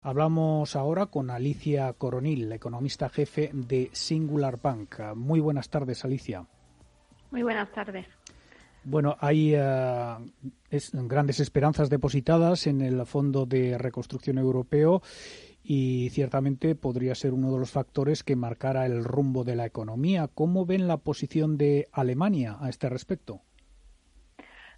Hablamos ahora con Alicia Coronil, economista jefe de Singular Bank. Muy buenas tardes, Alicia. Muy buenas tardes. Bueno, hay uh, es, grandes esperanzas depositadas en el Fondo de Reconstrucción Europeo y ciertamente podría ser uno de los factores que marcara el rumbo de la economía. ¿Cómo ven la posición de Alemania a este respecto?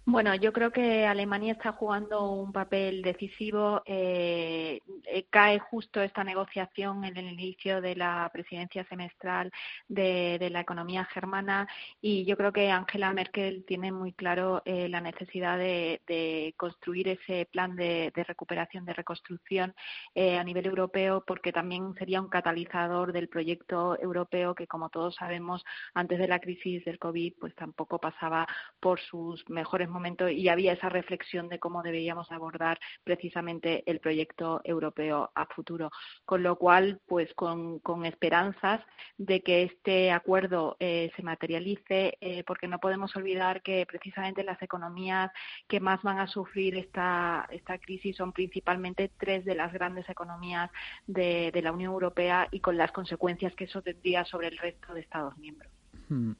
Bueno, yo creo que Alemania está jugando un papel decisivo. Eh, eh, cae justo esta negociación en el inicio de la presidencia semestral de, la economía germana y yo creo que Angela Merkel tiene muy claro eh, la necesidad de, construir ese plan de, recuperación, de reconstrucción a nivel europeo porque también sería un catalizador del proyecto europeo que, como todos sabemos, antes de la crisis del COVID, pues tampoco pasaba por sus mejores momento y había esa reflexión de cómo deberíamos abordar precisamente el proyecto europeo a futuro. Con lo cual, pues con, con esperanzas de que este acuerdo eh, se materialice, eh, porque no podemos olvidar que precisamente las economías que más van a sufrir esta, esta crisis son principalmente tres de las grandes economías de, la Unión Europea y con las consecuencias que eso tendría sobre el resto de Estados miembros. Hmm.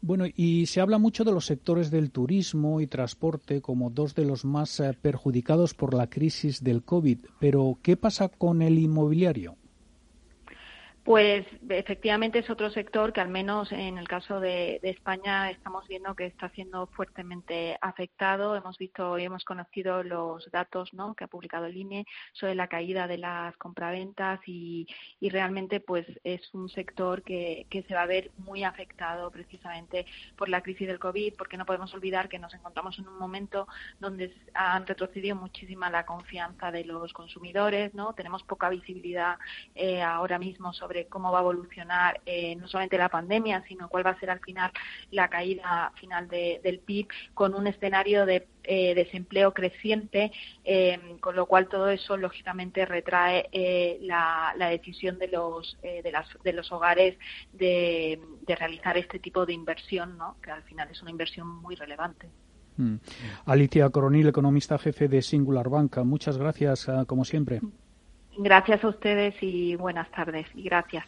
Bueno, y se habla mucho de los sectores del turismo y transporte como dos de los más eh, perjudicados por la crisis del COVID, pero ¿qué pasa con el inmobiliario? Pues efectivamente es otro sector que al menos en el caso de, España estamos viendo que está siendo fuertemente afectado. Hemos visto y hemos conocido los datos ¿no? que ha publicado el INE sobre la caída de las compraventas y, y realmente pues es un sector que, que, se va a ver muy afectado precisamente por la crisis del COVID porque no podemos olvidar que nos encontramos en un momento donde han retrocedido muchísima la confianza de los consumidores, ¿no? Tenemos poca visibilidad eh, ahora mismo sobre sobre cómo va a evolucionar eh, no solamente la pandemia, sino cuál va a ser al final la caída final de, del PIB con un escenario de eh, desempleo creciente, eh, con lo cual todo eso lógicamente retrae eh, la, la, decisión de los, eh, de, las, de los hogares de, de, realizar este tipo de inversión, ¿no? que al final es una inversión muy relevante. Mm. Alicia Coronil, economista jefe de Singular Banca, muchas gracias, uh, como siempre. Gracias a ustedes y buenas tardes. Gracias.